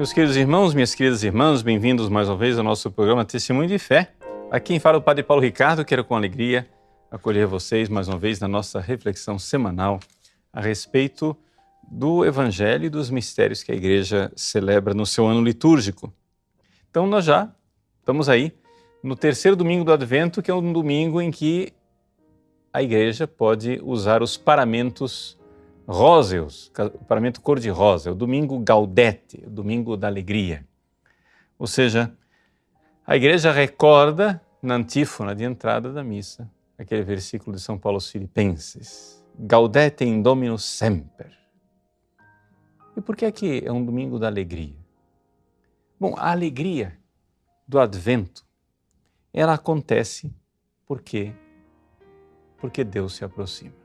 Meus queridos irmãos, minhas queridas irmãs, bem-vindos mais uma vez ao nosso programa Testemunho de Fé. Aqui quem fala o Padre Paulo Ricardo, quero com alegria acolher vocês mais uma vez na nossa reflexão semanal a respeito do Evangelho e dos mistérios que a Igreja celebra no seu ano litúrgico. Então, nós já estamos aí no terceiro domingo do Advento, que é um domingo em que a Igreja pode usar os paramentos róseos, o paramento cor-de-rosa, é o domingo Gaudete, o domingo da alegria. Ou seja, a Igreja recorda na antífona de entrada da missa aquele versículo de São Paulo aos Filipenses: Gaudete in Domino semper. E por que é que é um domingo da alegria? Bom, a alegria do advento, ela acontece porque porque Deus se aproxima.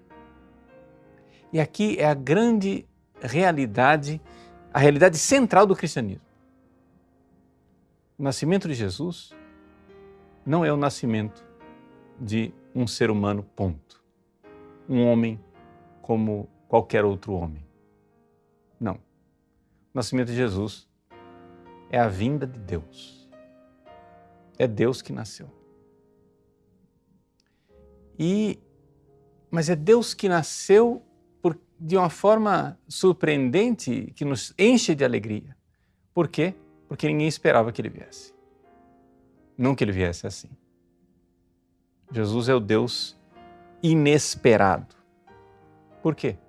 E aqui é a grande realidade, a realidade central do cristianismo. O nascimento de Jesus não é o nascimento de um ser humano, ponto. Um homem como qualquer outro homem. Não. O nascimento de Jesus é a vinda de Deus. É Deus que nasceu. E mas é Deus que nasceu de uma forma surpreendente que nos enche de alegria. Por quê? Porque ninguém esperava que ele viesse. Não que ele viesse assim. Jesus é o Deus inesperado. Por quê?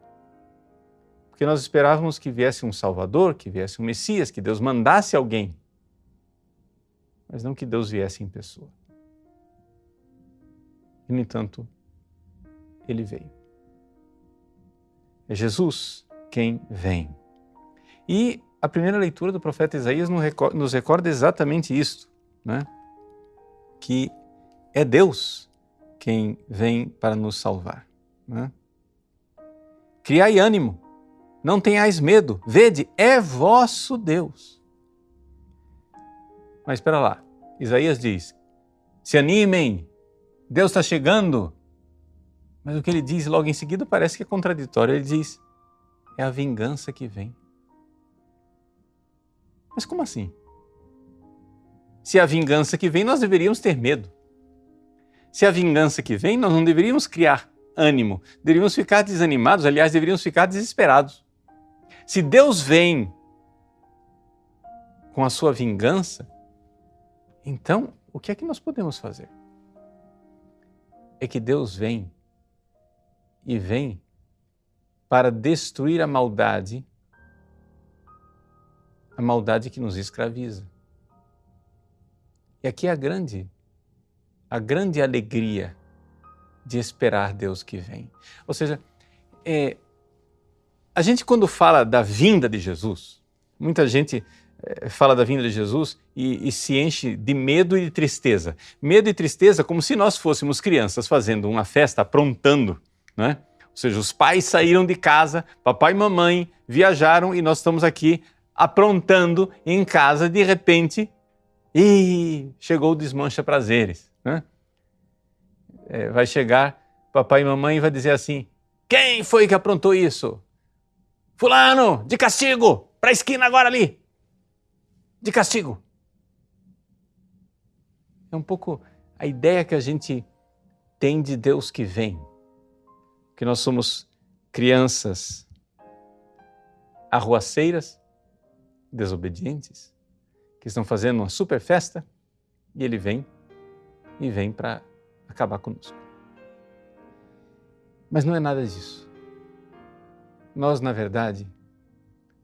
Porque nós esperávamos que viesse um Salvador, que viesse um Messias, que Deus mandasse alguém. Mas não que Deus viesse em pessoa. E, no entanto, ele veio. É Jesus quem vem. E a primeira leitura do profeta Isaías nos recorda exatamente isto, né? que é Deus quem vem para nos salvar. Né? Criai ânimo, não tenhais medo, vede, é vosso Deus. Mas espera lá, Isaías diz: se animem, Deus está chegando. Mas o que ele diz logo em seguida parece que é contraditório. Ele diz: é a vingança que vem. Mas como assim? Se é a vingança que vem, nós deveríamos ter medo. Se é a vingança que vem, nós não deveríamos criar ânimo, deveríamos ficar desanimados, aliás, deveríamos ficar desesperados. Se Deus vem com a sua vingança, então o que é que nós podemos fazer? É que Deus vem e vem para destruir a maldade, a maldade que nos escraviza. E aqui é a grande a grande alegria de esperar Deus que vem. Ou seja, é, a gente quando fala da vinda de Jesus, muita gente é, fala da vinda de Jesus e, e, se enche de medo e de tristeza. Medo e tristeza como se nós fôssemos crianças fazendo uma festa, aprontando, né? Ou seja, os pais saíram de casa, papai e mamãe viajaram e nós estamos aqui aprontando em casa, de repente, e chegou o desmancha prazeres. Né? É, vai chegar papai e mamãe e vai dizer assim: quem foi que aprontou isso? Fulano, de castigo, para a esquina agora ali. De castigo. É um pouco a ideia que a gente tem de Deus que vem. Que nós somos crianças arruaceiras, desobedientes, que estão fazendo uma super festa e ele vem e vem para acabar conosco. Mas não é nada disso. Nós, na verdade,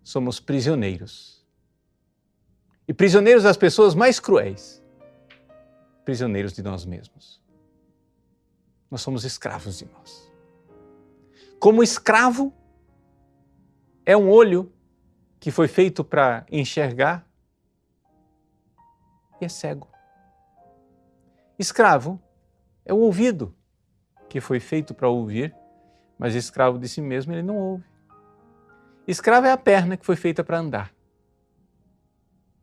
somos prisioneiros. E prisioneiros das pessoas mais cruéis. Prisioneiros de nós mesmos. Nós somos escravos de nós. Como escravo, é um olho que foi feito para enxergar e é cego. Escravo é o ouvido, que foi feito para ouvir, mas escravo de si mesmo ele não ouve. Escravo é a perna que foi feita para andar,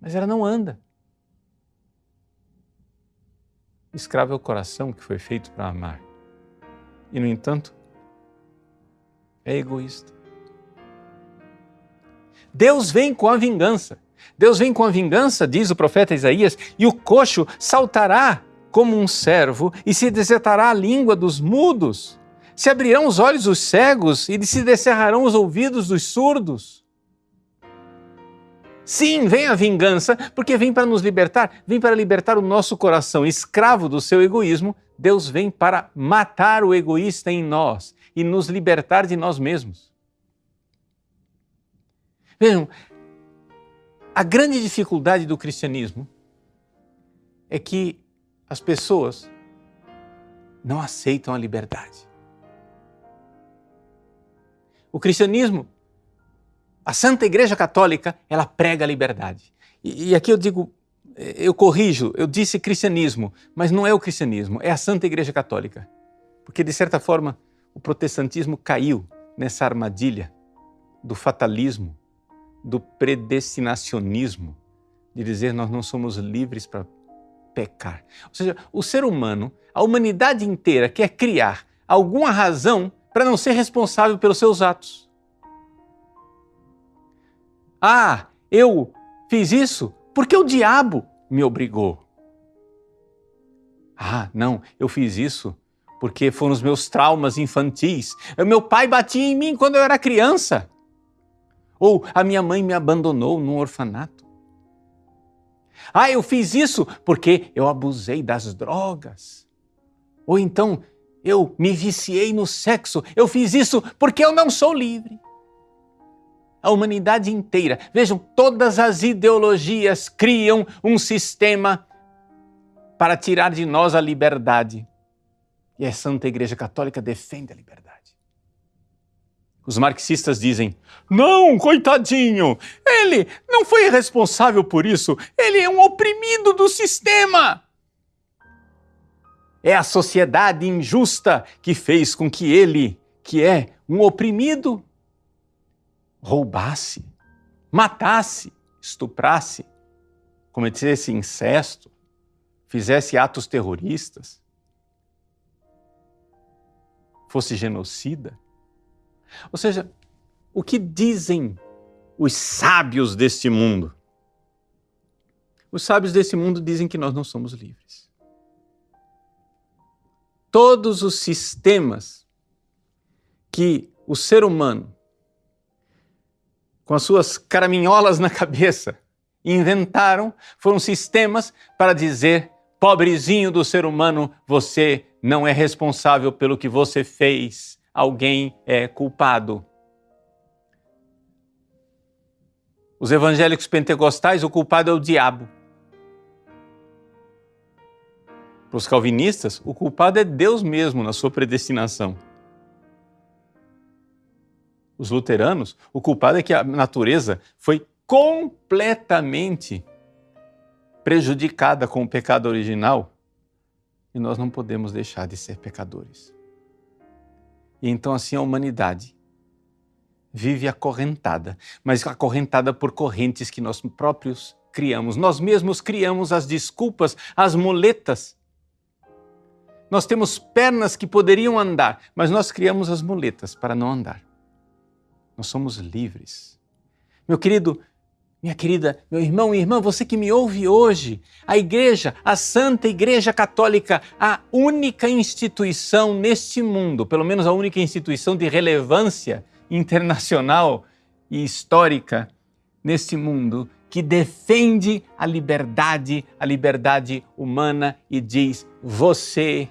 mas ela não anda. Escravo é o coração que foi feito para amar, e no entanto, é egoísta. Deus vem com a vingança. Deus vem com a vingança, diz o profeta Isaías, e o coxo saltará como um servo e se desatará a língua dos mudos. Se abrirão os olhos dos cegos e se descerrarão os ouvidos dos surdos. Sim, vem a vingança, porque vem para nos libertar, vem para libertar o nosso coração escravo do seu egoísmo. Deus vem para matar o egoísta em nós e nos libertar de nós mesmos. Vejam, a grande dificuldade do cristianismo é que as pessoas não aceitam a liberdade. O cristianismo, a Santa Igreja Católica, ela prega a liberdade. E, e aqui eu digo, eu corrijo, eu disse cristianismo, mas não é o cristianismo, é a Santa Igreja Católica. Porque, de certa forma, o protestantismo caiu nessa armadilha do fatalismo, do predestinacionismo, de dizer nós não somos livres para pecar. Ou seja, o ser humano, a humanidade inteira quer criar alguma razão para não ser responsável pelos seus atos. Ah, eu fiz isso porque o diabo me obrigou. Ah, não, eu fiz isso porque foram os meus traumas infantis. Meu pai batia em mim quando eu era criança. Ou a minha mãe me abandonou num orfanato. Ah, eu fiz isso porque eu abusei das drogas. Ou então eu me viciei no sexo. Eu fiz isso porque eu não sou livre. A humanidade inteira, vejam, todas as ideologias criam um sistema para tirar de nós a liberdade. E a Santa Igreja Católica defende a liberdade. Os marxistas dizem: não, coitadinho, ele não foi responsável por isso, ele é um oprimido do sistema. É a sociedade injusta que fez com que ele, que é um oprimido, roubasse, matasse, estuprasse, cometesse incesto, fizesse atos terroristas, fosse genocida. Ou seja, o que dizem os sábios deste mundo? Os sábios desse mundo dizem que nós não somos livres. Todos os sistemas que o ser humano, com as suas caraminholas na cabeça, inventaram foram sistemas para dizer: pobrezinho do ser humano, você não é responsável pelo que você fez alguém é culpado. Os evangélicos pentecostais, o culpado é o diabo. Para os calvinistas, o culpado é Deus mesmo na sua predestinação. Os luteranos, o culpado é que a natureza foi completamente prejudicada com o pecado original e nós não podemos deixar de ser pecadores. E então assim a humanidade vive acorrentada, mas acorrentada por correntes que nós próprios criamos. Nós mesmos criamos as desculpas, as muletas. Nós temos pernas que poderiam andar, mas nós criamos as muletas para não andar. Nós somos livres. Meu querido, minha querida, meu irmão e irmã, você que me ouve hoje, a Igreja, a Santa Igreja Católica, a única instituição neste mundo, pelo menos a única instituição de relevância internacional e histórica neste mundo, que defende a liberdade, a liberdade humana e diz: você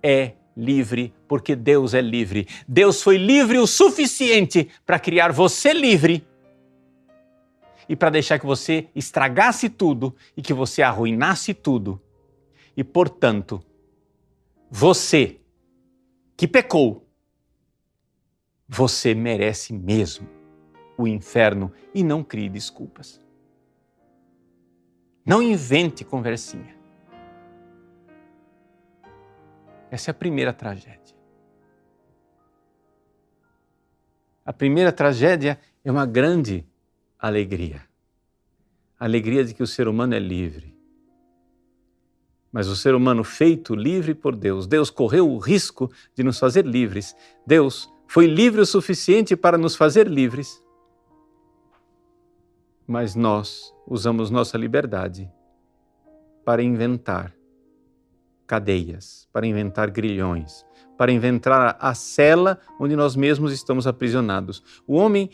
é livre porque Deus é livre. Deus foi livre o suficiente para criar você livre e para deixar que você estragasse tudo e que você arruinasse tudo. E, portanto, você que pecou, você merece mesmo o inferno e não crie desculpas. Não invente conversinha. Essa é a primeira tragédia. A primeira tragédia é uma grande alegria. Alegria de que o ser humano é livre. Mas o ser humano feito livre por Deus, Deus correu o risco de nos fazer livres. Deus foi livre o suficiente para nos fazer livres. Mas nós usamos nossa liberdade para inventar cadeias, para inventar grilhões, para inventar a cela onde nós mesmos estamos aprisionados. O homem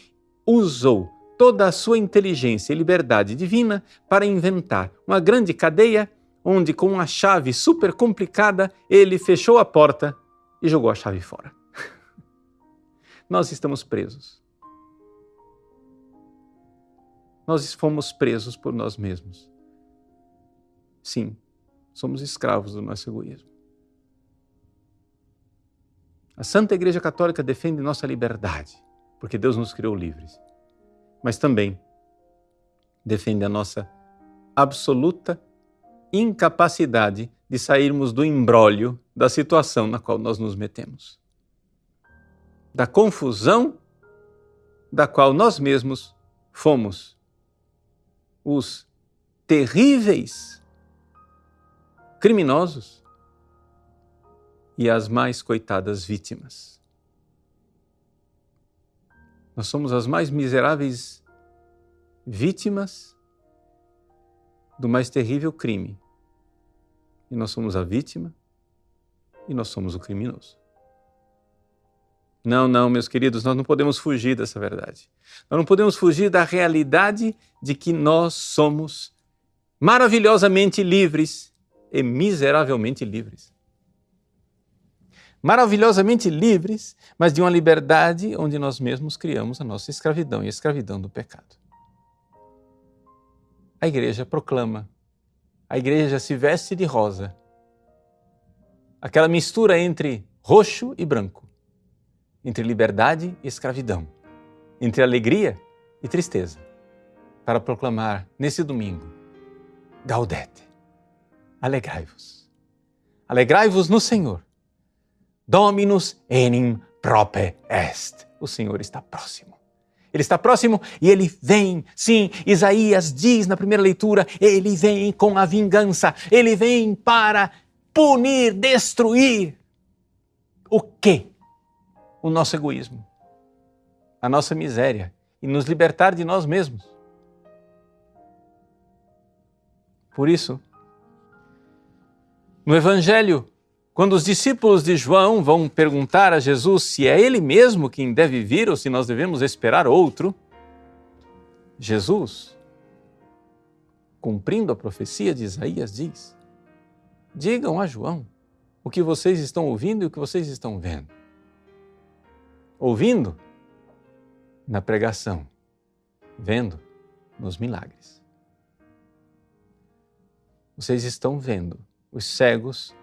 usou toda a sua inteligência e liberdade divina para inventar uma grande cadeia onde, com uma chave super complicada, ele fechou a porta e jogou a chave fora. Nós estamos presos. Nós fomos presos por nós mesmos. Sim, somos escravos do nosso egoísmo. A Santa Igreja Católica defende nossa liberdade, porque Deus nos criou livres. Mas também defende a nossa absoluta incapacidade de sairmos do embrólio da situação na qual nós nos metemos. Da confusão da qual nós mesmos fomos os terríveis criminosos e as mais coitadas vítimas. Nós somos as mais miseráveis vítimas do mais terrível crime. E nós somos a vítima e nós somos o criminoso. Não, não, meus queridos, nós não podemos fugir dessa verdade. Nós não podemos fugir da realidade de que nós somos maravilhosamente livres e miseravelmente livres. Maravilhosamente livres, mas de uma liberdade onde nós mesmos criamos a nossa escravidão e a escravidão do pecado a igreja proclama, a igreja se veste de rosa. Aquela mistura entre roxo e branco, entre liberdade e escravidão, entre alegria e tristeza, para proclamar nesse domingo: Gaudete, alegrai-vos. Alegrai-vos no Senhor. Dominus enim prope est. O Senhor está próximo. Ele está próximo e ele vem. Sim, Isaías diz na primeira leitura: ele vem com a vingança, ele vem para punir, destruir. O quê? O nosso egoísmo, a nossa miséria e nos libertar de nós mesmos. Por isso, no Evangelho quando os discípulos de João vão perguntar a Jesus se é ele mesmo quem deve vir ou se nós devemos esperar outro, Jesus, cumprindo a profecia de Isaías, diz: Digam a João o que vocês estão ouvindo e o que vocês estão vendo. Ouvindo na pregação, vendo nos milagres. Vocês estão vendo os cegos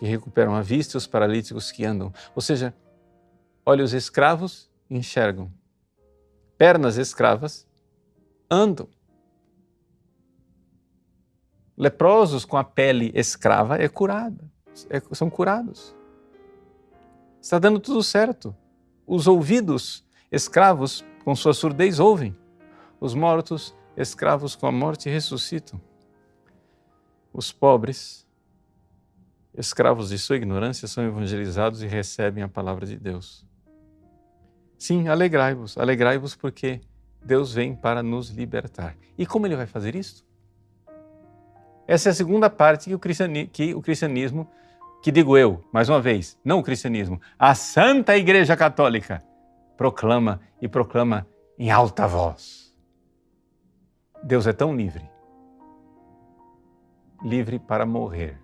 que recuperam a vista, os paralíticos que andam. Ou seja, olhos escravos enxergam, pernas escravas andam. Leprosos com a pele escrava é curada, é, são curados. Está dando tudo certo. Os ouvidos escravos com sua surdez ouvem. Os mortos escravos com a morte ressuscitam. Os pobres escravos de sua ignorância são evangelizados e recebem a palavra de Deus. Sim, alegrai-vos, alegrai-vos porque Deus vem para nos libertar. E como ele vai fazer isso? Essa é a segunda parte que o, que o cristianismo, que digo eu, mais uma vez, não o cristianismo, a Santa Igreja Católica proclama e proclama em alta voz. Deus é tão livre, livre para morrer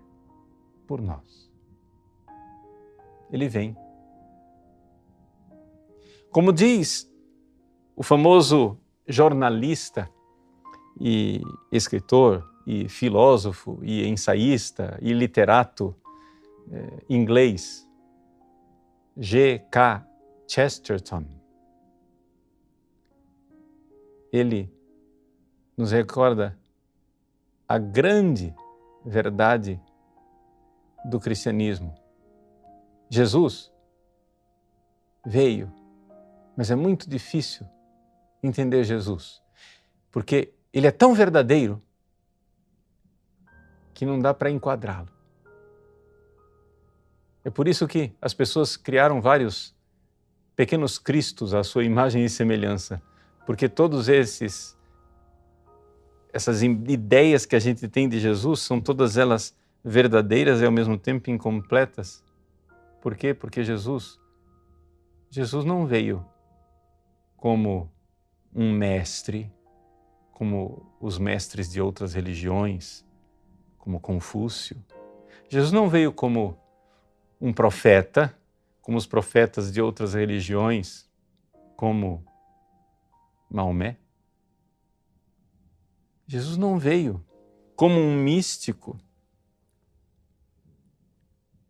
por nós. Ele vem. Como diz o famoso jornalista e escritor e filósofo e ensaísta e literato eh, inglês G.K. Chesterton. Ele nos recorda a grande verdade do cristianismo. Jesus veio, mas é muito difícil entender Jesus, porque ele é tão verdadeiro que não dá para enquadrá-lo. É por isso que as pessoas criaram vários pequenos cristos à sua imagem e semelhança, porque todos esses essas ideias que a gente tem de Jesus são todas elas verdadeiras e ao mesmo tempo incompletas. Por quê? Porque Jesus Jesus não veio como um mestre, como os mestres de outras religiões, como Confúcio. Jesus não veio como um profeta, como os profetas de outras religiões, como Maomé. Jesus não veio como um místico,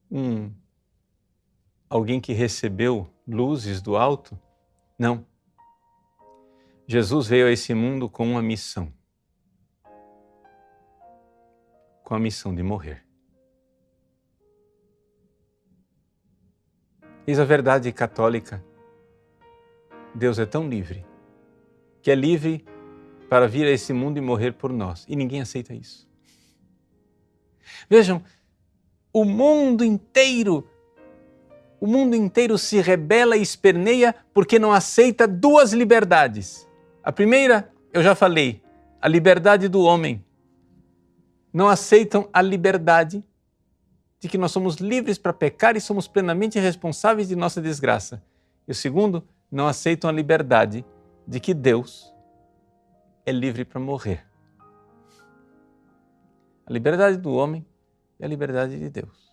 um alguém que recebeu luzes do alto. Não. Jesus veio a esse mundo com uma missão. Com a missão de morrer. Eis a verdade católica. Deus é tão livre que é livre para vir a esse mundo e morrer por nós. E ninguém aceita isso. Vejam, o mundo inteiro, o mundo inteiro se rebela e esperneia porque não aceita duas liberdades. A primeira, eu já falei, a liberdade do homem. Não aceitam a liberdade de que nós somos livres para pecar e somos plenamente responsáveis de nossa desgraça. E o segundo, não aceitam a liberdade de que Deus é livre para morrer. A liberdade do homem e a liberdade de Deus.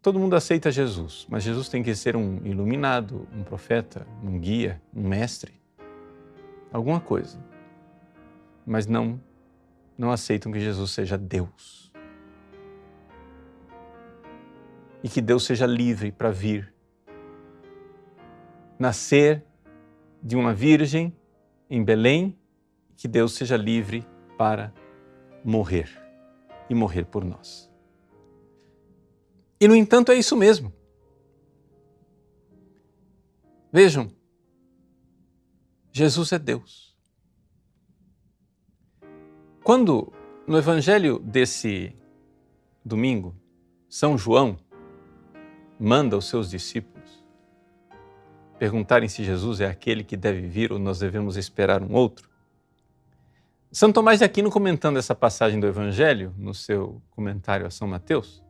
Todo mundo aceita Jesus, mas Jesus tem que ser um iluminado, um profeta, um guia, um mestre, alguma coisa. Mas não não aceitam que Jesus seja Deus. E que Deus seja livre para vir nascer de uma virgem em Belém, que Deus seja livre para morrer e morrer por nós. E no entanto é isso mesmo. Vejam, Jesus é Deus. Quando no evangelho desse domingo, São João manda os seus discípulos perguntarem se Jesus é aquele que deve vir ou nós devemos esperar um outro. São Tomás de Aquino, comentando essa passagem do Evangelho, no seu comentário a São Mateus,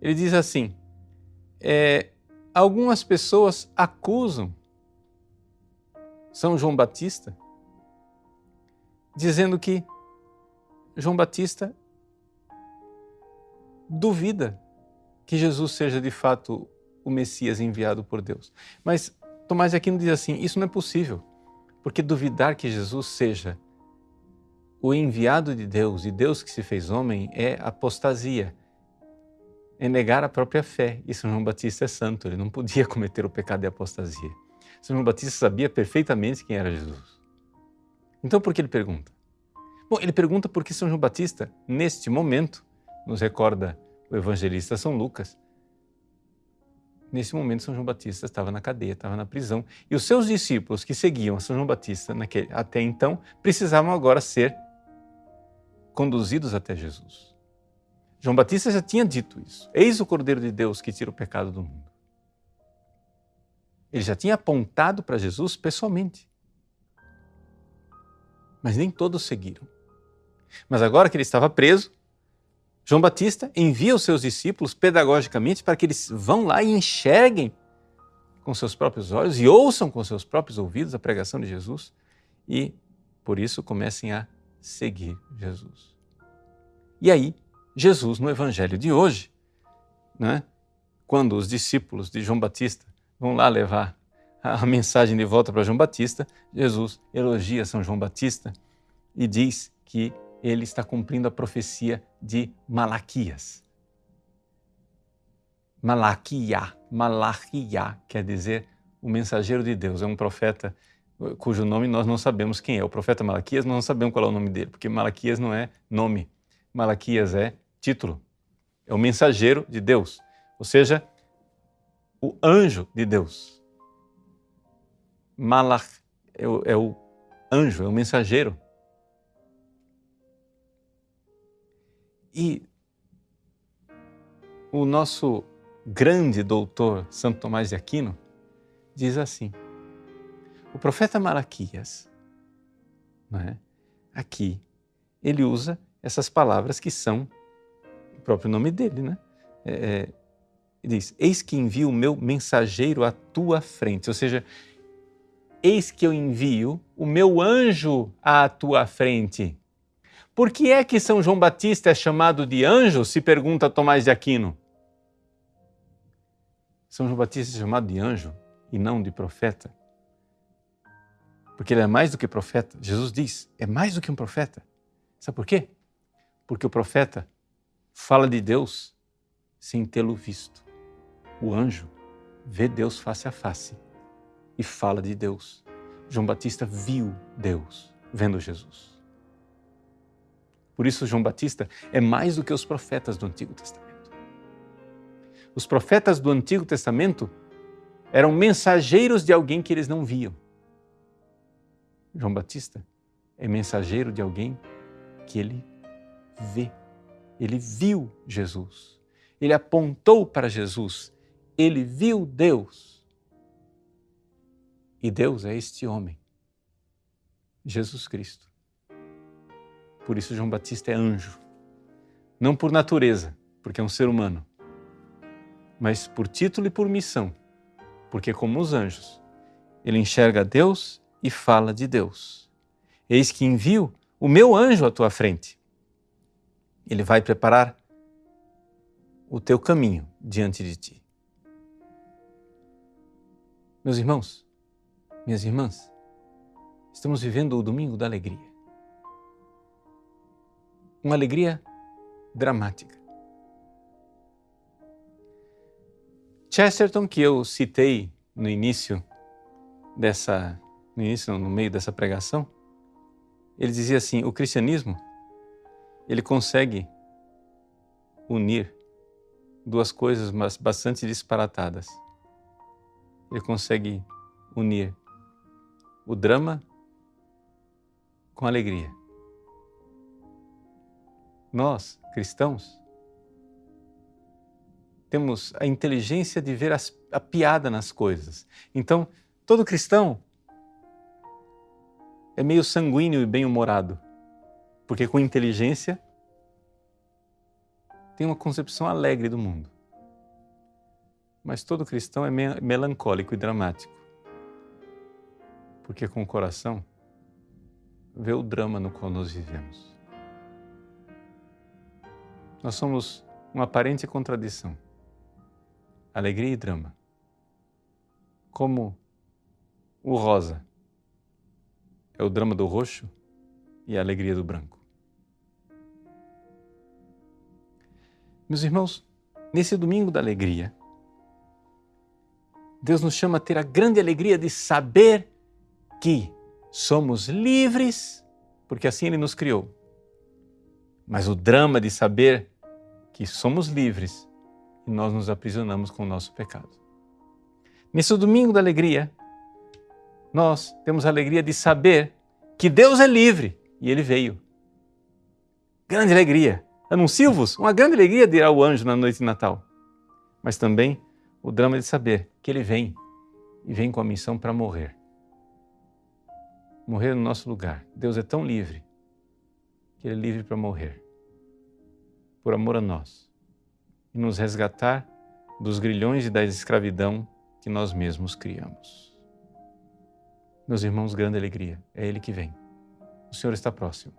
ele diz assim: é, algumas pessoas acusam São João Batista, dizendo que João Batista duvida que Jesus seja de fato o Messias enviado por Deus. Mas Tomás de Aquino diz assim: isso não é possível, porque duvidar que Jesus seja o enviado de Deus e Deus que se fez homem é apostasia, é negar a própria fé. E São João Batista é santo, ele não podia cometer o pecado de apostasia. São João Batista sabia perfeitamente quem era Jesus. Então por que ele pergunta? Bom, ele pergunta porque São João Batista, neste momento, nos recorda o evangelista São Lucas, nesse momento São João Batista estava na cadeia, estava na prisão, e os seus discípulos que seguiam São João Batista naquele, até então precisavam agora ser conduzidos até Jesus. João Batista já tinha dito isso. Eis o Cordeiro de Deus que tira o pecado do mundo. Ele já tinha apontado para Jesus pessoalmente. Mas nem todos seguiram. Mas agora que ele estava preso, João Batista envia os seus discípulos pedagogicamente para que eles vão lá e enxerguem com seus próprios olhos e ouçam com seus próprios ouvidos a pregação de Jesus e, por isso, comecem a seguir Jesus. E aí, Jesus, no evangelho de hoje, né, quando os discípulos de João Batista vão lá levar a mensagem de volta para João Batista, Jesus elogia São João Batista e diz que ele está cumprindo a profecia de Malaquias. Malaquia, Malaquia quer dizer o mensageiro de Deus, é um profeta cujo nome nós não sabemos quem é. O profeta Malaquias, nós não sabemos qual é o nome dele, porque Malaquias não é nome. Malaquias é título. É o mensageiro de Deus, ou seja, o anjo de Deus. Malach é o, é o anjo, é o mensageiro E o nosso grande doutor Santo Tomás de Aquino diz assim: o profeta Malaquias é? Aqui, ele usa essas palavras que são o próprio nome dele, né? É, é ele diz: Eis que envio o meu mensageiro à tua frente. Ou seja, eis que eu envio o meu anjo à tua frente. Por que é que São João Batista é chamado de anjo? Se pergunta Tomás de Aquino. São João Batista é chamado de anjo e não de profeta. Porque ele é mais do que profeta. Jesus diz: é mais do que um profeta. Sabe por quê? Porque o profeta fala de Deus sem tê-lo visto. O anjo vê Deus face a face e fala de Deus. João Batista viu Deus vendo Jesus. Por isso, João Batista é mais do que os profetas do Antigo Testamento. Os profetas do Antigo Testamento eram mensageiros de alguém que eles não viam. João Batista é mensageiro de alguém que ele vê. Ele viu Jesus. Ele apontou para Jesus. Ele viu Deus. E Deus é este homem, Jesus Cristo. Por isso, João Batista é anjo. Não por natureza, porque é um ser humano, mas por título e por missão, porque, como os anjos, ele enxerga Deus e fala de Deus. Eis que envio o meu anjo à tua frente. Ele vai preparar o teu caminho diante de ti. Meus irmãos, minhas irmãs, estamos vivendo o domingo da alegria. Uma alegria dramática. Chesterton, que eu citei no início dessa, no início, no meio dessa pregação, ele dizia assim: o cristianismo ele consegue unir duas coisas bastante disparatadas. Ele consegue unir o drama com alegria. Nós, cristãos, temos a inteligência de ver as, a piada nas coisas. Então, todo cristão é meio sanguíneo e bem-humorado, porque com inteligência tem uma concepção alegre do mundo. Mas todo cristão é melancólico e dramático porque com o coração vê o drama no qual nós vivemos. Nós somos uma aparente contradição, alegria e drama. Como o rosa é o drama do roxo e a alegria do branco. Meus irmãos, nesse domingo da alegria, Deus nos chama a ter a grande alegria de saber que somos livres, porque assim Ele nos criou. Mas o drama de saber que somos livres e nós nos aprisionamos com o nosso pecado. Nesse domingo da alegria, nós temos a alegria de saber que Deus é livre e Ele veio. Grande alegria! Anuncio-vos uma grande alegria de ir ao anjo na noite de Natal. Mas também o drama de saber que Ele vem e vem com a missão para morrer morrer no nosso lugar. Deus é tão livre que Ele é livre para morrer, por amor a nós, e nos resgatar dos grilhões e da escravidão que nós mesmos criamos. Meus irmãos, grande alegria, é Ele que vem. O Senhor está próximo.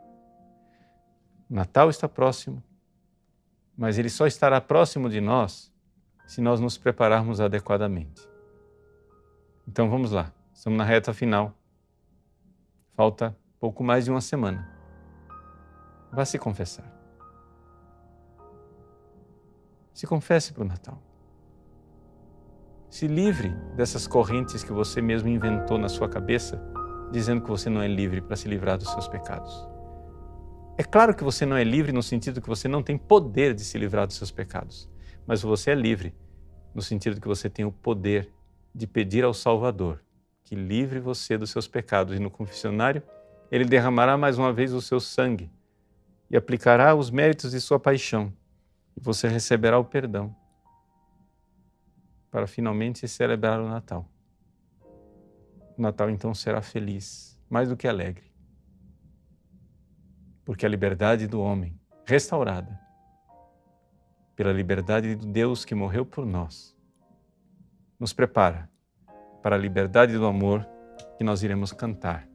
O Natal está próximo, mas Ele só estará próximo de nós se nós nos prepararmos adequadamente. Então vamos lá, estamos na reta final Falta pouco mais de uma semana. Vá se confessar. Se confesse para o Natal. Se livre dessas correntes que você mesmo inventou na sua cabeça, dizendo que você não é livre para se livrar dos seus pecados. É claro que você não é livre no sentido que você não tem poder de se livrar dos seus pecados, mas você é livre no sentido que você tem o poder de pedir ao Salvador que livre você dos seus pecados. E no confessionário, ele derramará mais uma vez o seu sangue e aplicará os méritos de sua paixão. E você receberá o perdão para finalmente celebrar o Natal. O Natal então será feliz, mais do que alegre, porque a liberdade do homem, restaurada pela liberdade do Deus que morreu por nós, nos prepara para a liberdade do amor que nós iremos cantar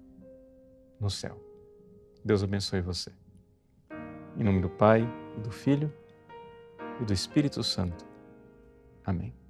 no céu. Deus abençoe você. Em nome do Pai, e do Filho e do Espírito Santo. Amém.